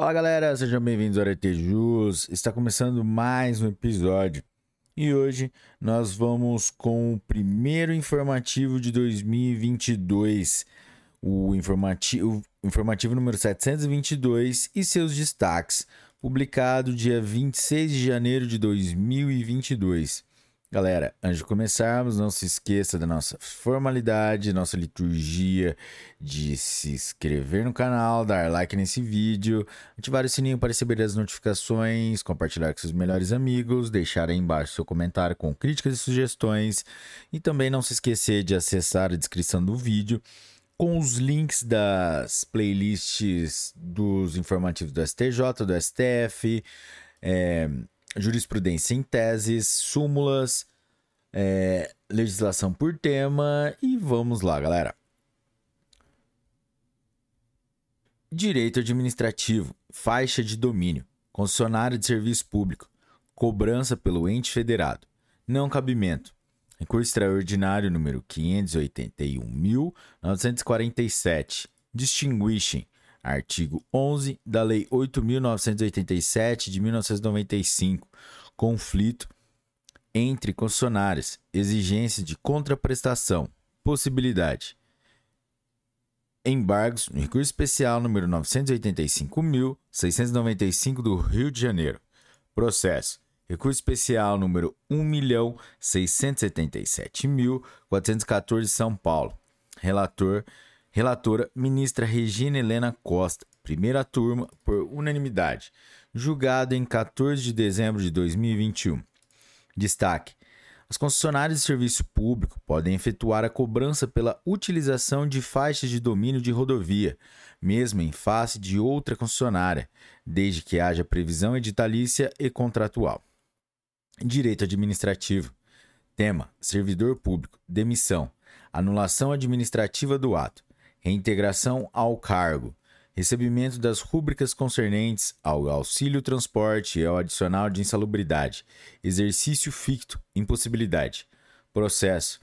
Fala galera, sejam bem-vindos ao Aretejus. Está começando mais um episódio e hoje nós vamos com o primeiro informativo de 2022, o informativo, informativo número 722 e seus destaques, publicado dia 26 de janeiro de 2022. Galera, antes de começarmos, não se esqueça da nossa formalidade, nossa liturgia de se inscrever no canal, dar like nesse vídeo, ativar o sininho para receber as notificações, compartilhar com seus melhores amigos, deixar aí embaixo seu comentário com críticas e sugestões. E também não se esquecer de acessar a descrição do vídeo com os links das playlists dos informativos do STJ, do STF, é, jurisprudência em teses, súmulas, é, legislação por tema e vamos lá, galera. Direito administrativo, faixa de domínio, concessionário de serviço público, cobrança pelo ente federado, não cabimento, recurso extraordinário número 581.947, distinguishing, Artigo 11 da Lei 8.987 de 1995. Conflito entre concessionárias, exigência de contraprestação, possibilidade. Embargos no recurso especial número 985.695 do Rio de Janeiro. Processo. Recurso especial número 1.677.414 São Paulo. Relator Relatora, ministra Regina Helena Costa. Primeira turma, por unanimidade. Julgado em 14 de dezembro de 2021. Destaque: as concessionárias de serviço público podem efetuar a cobrança pela utilização de faixas de domínio de rodovia, mesmo em face de outra concessionária, desde que haja previsão editalícia e contratual. Direito administrativo. Tema: servidor público, demissão, anulação administrativa do ato reintegração ao cargo, recebimento das rúbricas concernentes ao auxílio transporte e ao adicional de insalubridade, exercício ficto, impossibilidade, processo,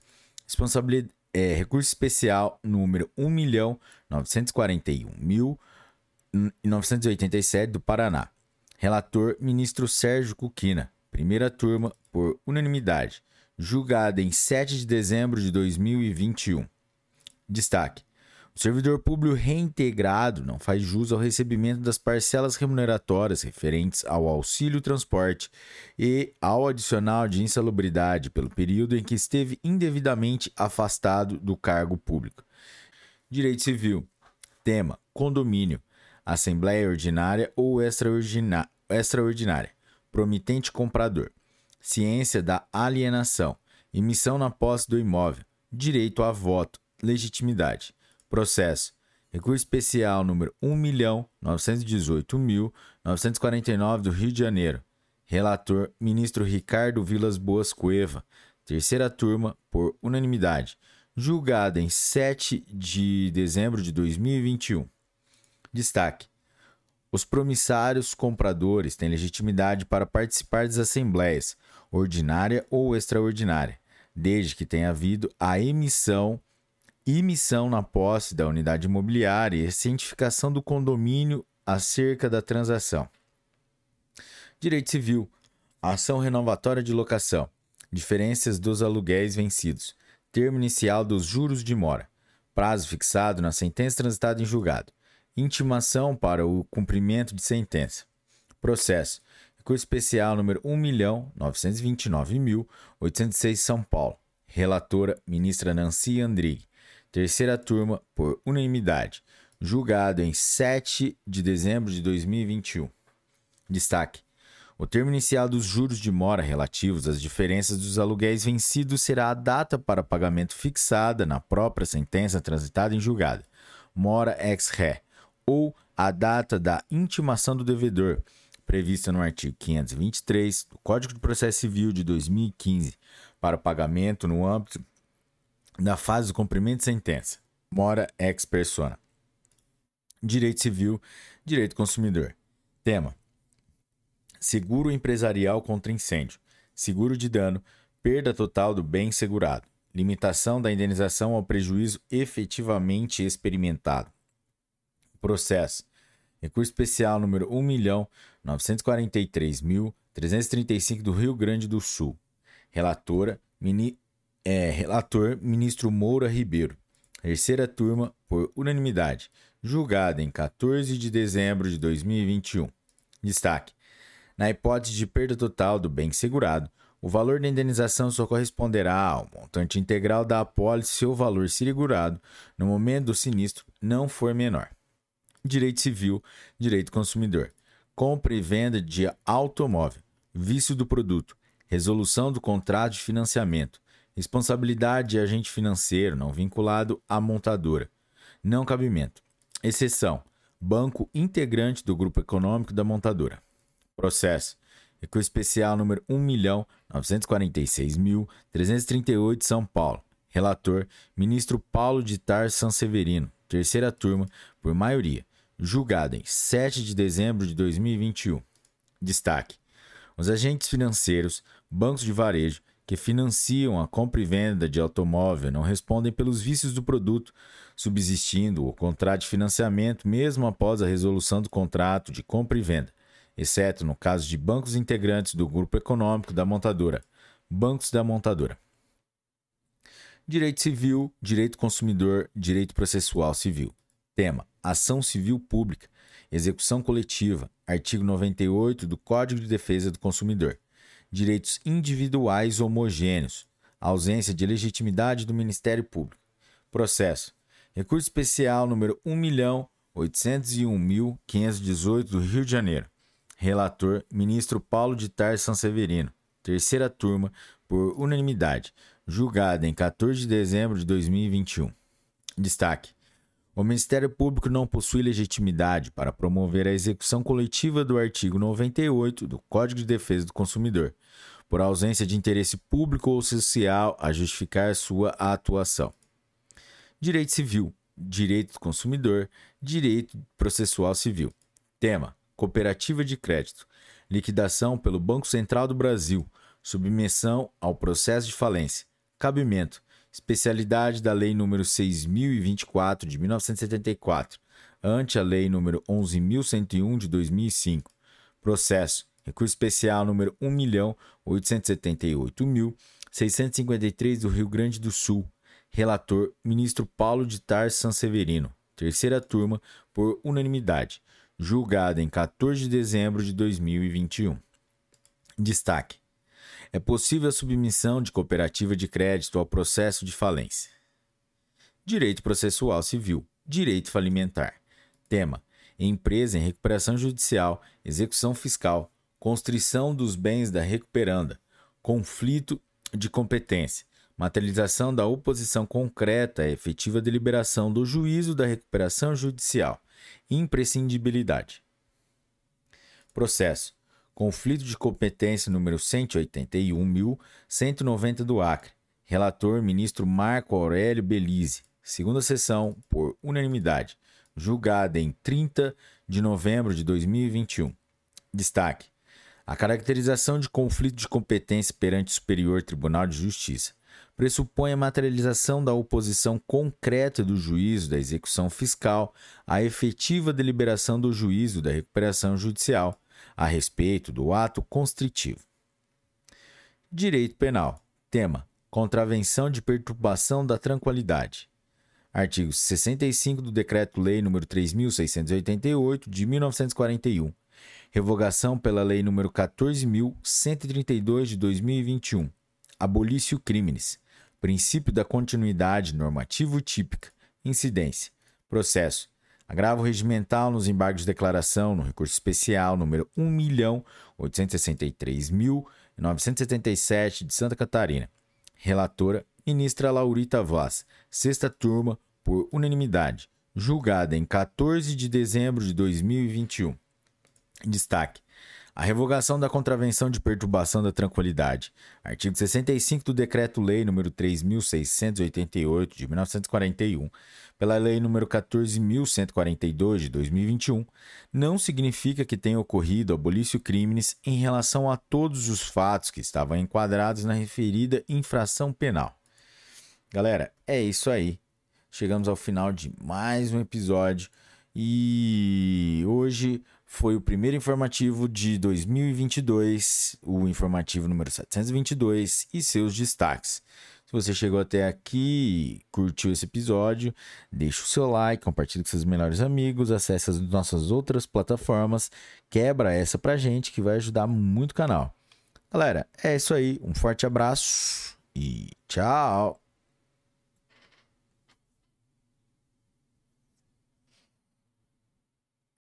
responsabilidade, é, recurso especial número 1.941.987 do Paraná. Relator, ministro Sérgio Cuquina. Primeira turma, por unanimidade. Julgada em 7 de dezembro de 2021. Destaque: o servidor público reintegrado não faz jus ao recebimento das parcelas remuneratórias referentes ao auxílio transporte e ao adicional de insalubridade pelo período em que esteve indevidamente afastado do cargo público. Direito Civil. Tema: Condomínio. Assembleia ordinária ou extraordinária. Promitente comprador. Ciência da alienação. Emissão na posse do imóvel. Direito a voto. Legitimidade. Processo. Recurso especial número 1.918.949 do Rio de Janeiro. Relator: Ministro Ricardo Vilas Boas Cueva. Terceira turma, por unanimidade. Julgada em 7 de dezembro de 2021. Destaque: Os promissários compradores têm legitimidade para participar das assembleias, ordinária ou extraordinária, desde que tenha havido a emissão emissão na posse da unidade imobiliária e cientificação do condomínio acerca da transação. Direito Civil. Ação renovatória de locação. Diferenças dos aluguéis vencidos. Termo inicial dos juros de mora. Prazo fixado na sentença transitada em julgado. Intimação para o cumprimento de sentença. Processo. Recurso especial número 1.929.806 São Paulo. Relatora, ministra Nancy Andrighi. Terceira turma, por unanimidade. Julgado em 7 de dezembro de 2021. Destaque: o termo inicial dos juros de mora relativos às diferenças dos aluguéis vencidos será a data para pagamento fixada na própria sentença transitada em julgado, mora ex ré, ou a data da intimação do devedor, prevista no artigo 523 do Código de Processo Civil de 2015, para pagamento no âmbito na fase do cumprimento de sentença. Mora ex persona. Direito civil, direito consumidor. Tema: Seguro empresarial contra incêndio, seguro de dano, perda total do bem segurado, limitação da indenização ao prejuízo efetivamente experimentado. Processo: Recurso especial número 1.943.335 do Rio Grande do Sul. Relatora, é, relator, ministro Moura Ribeiro. Terceira turma, por unanimidade. Julgada em 14 de dezembro de 2021. Destaque: Na hipótese de perda total do bem segurado, o valor da indenização só corresponderá ao montante integral da apólice se o valor segurado no momento do sinistro não for menor. Direito civil, direito consumidor. Compra e venda de automóvel, vício do produto, resolução do contrato de financiamento, responsabilidade de agente financeiro não vinculado à montadora, não cabimento, exceção, banco integrante do grupo econômico da montadora. Processo. Recurso especial número 1.946.338, São Paulo. Relator: Ministro Paulo de Tar Sanseverino. Terceira turma, por maioria. Julgado em 7 de dezembro de 2021. Destaque: os agentes financeiros, bancos de varejo que financiam a compra e venda de automóvel não respondem pelos vícios do produto, subsistindo o contrato de financiamento mesmo após a resolução do contrato de compra e venda, exceto no caso de bancos integrantes do grupo econômico da montadora, bancos da montadora. Direito civil, direito consumidor, direito processual civil. Tema: Ação civil pública, execução coletiva, artigo 98 do Código de Defesa do Consumidor direitos individuais homogêneos, ausência de legitimidade do Ministério Público. Processo. Recurso especial número 1.801.518 do Rio de Janeiro. Relator: Ministro Paulo de Tar Sanseverino. Terceira turma, por unanimidade. Julgada em 14 de dezembro de 2021. Destaque: o Ministério Público não possui legitimidade para promover a execução coletiva do artigo 98 do Código de Defesa do Consumidor, por ausência de interesse público ou social a justificar sua atuação. Direito Civil, Direito do Consumidor, Direito Processual Civil. Tema: Cooperativa de Crédito. Liquidação pelo Banco Central do Brasil. Submissão ao processo de falência. Cabimento: especialidade da Lei nº 6024 de 1974, ante a Lei nº 11101 de 2005. Processo: recurso especial número 1.878.653 do Rio Grande do Sul. Relator: ministro Paulo de Tar Sanseverino. Terceira turma por unanimidade. Julgada em 14 de dezembro de 2021. Destaque: é possível a submissão de cooperativa de crédito ao processo de falência. Direito processual civil, direito falimentar. Tema: empresa em recuperação judicial, execução fiscal, constrição dos bens da recuperanda, conflito de competência, materialização da oposição concreta à efetiva deliberação do juízo da recuperação judicial, imprescindibilidade. Processo: Conflito de competência número 181.190 do Acre. Relator ministro Marco Aurélio Belize. Segunda sessão, por unanimidade. Julgada em 30 de novembro de 2021. Destaque: a caracterização de conflito de competência perante o Superior Tribunal de Justiça pressupõe a materialização da oposição concreta do juízo da execução fiscal à efetiva deliberação do juízo da recuperação judicial a respeito do ato constritivo. Direito Penal. Tema: Contravenção de perturbação da tranquilidade. Artigo 65 do Decreto-Lei nº 3688 de 1941. Revogação pela Lei nº 14132 de 2021. Abolício crimes. Princípio da continuidade normativo típica. Incidência. Processo Agravo regimental nos embargos de declaração no recurso especial número 1.863.977 de Santa Catarina. Relatora, ministra Laurita Vaz. Sexta turma, por unanimidade. Julgada em 14 de dezembro de 2021. Destaque: a revogação da contravenção de perturbação da tranquilidade. Artigo 65 do Decreto-Lei nº 3688 de 1941, pela Lei nº 14142 de 2021, não significa que tenha ocorrido abolício crimes em relação a todos os fatos que estavam enquadrados na referida infração penal. Galera, é isso aí. Chegamos ao final de mais um episódio e hoje hoje foi o primeiro informativo de 2022, o informativo número 722 e seus destaques. Se você chegou até aqui e curtiu esse episódio, deixa o seu like, compartilhe com seus melhores amigos, acesse as nossas outras plataformas, quebra essa pra gente que vai ajudar muito o canal. Galera, é isso aí, um forte abraço e tchau!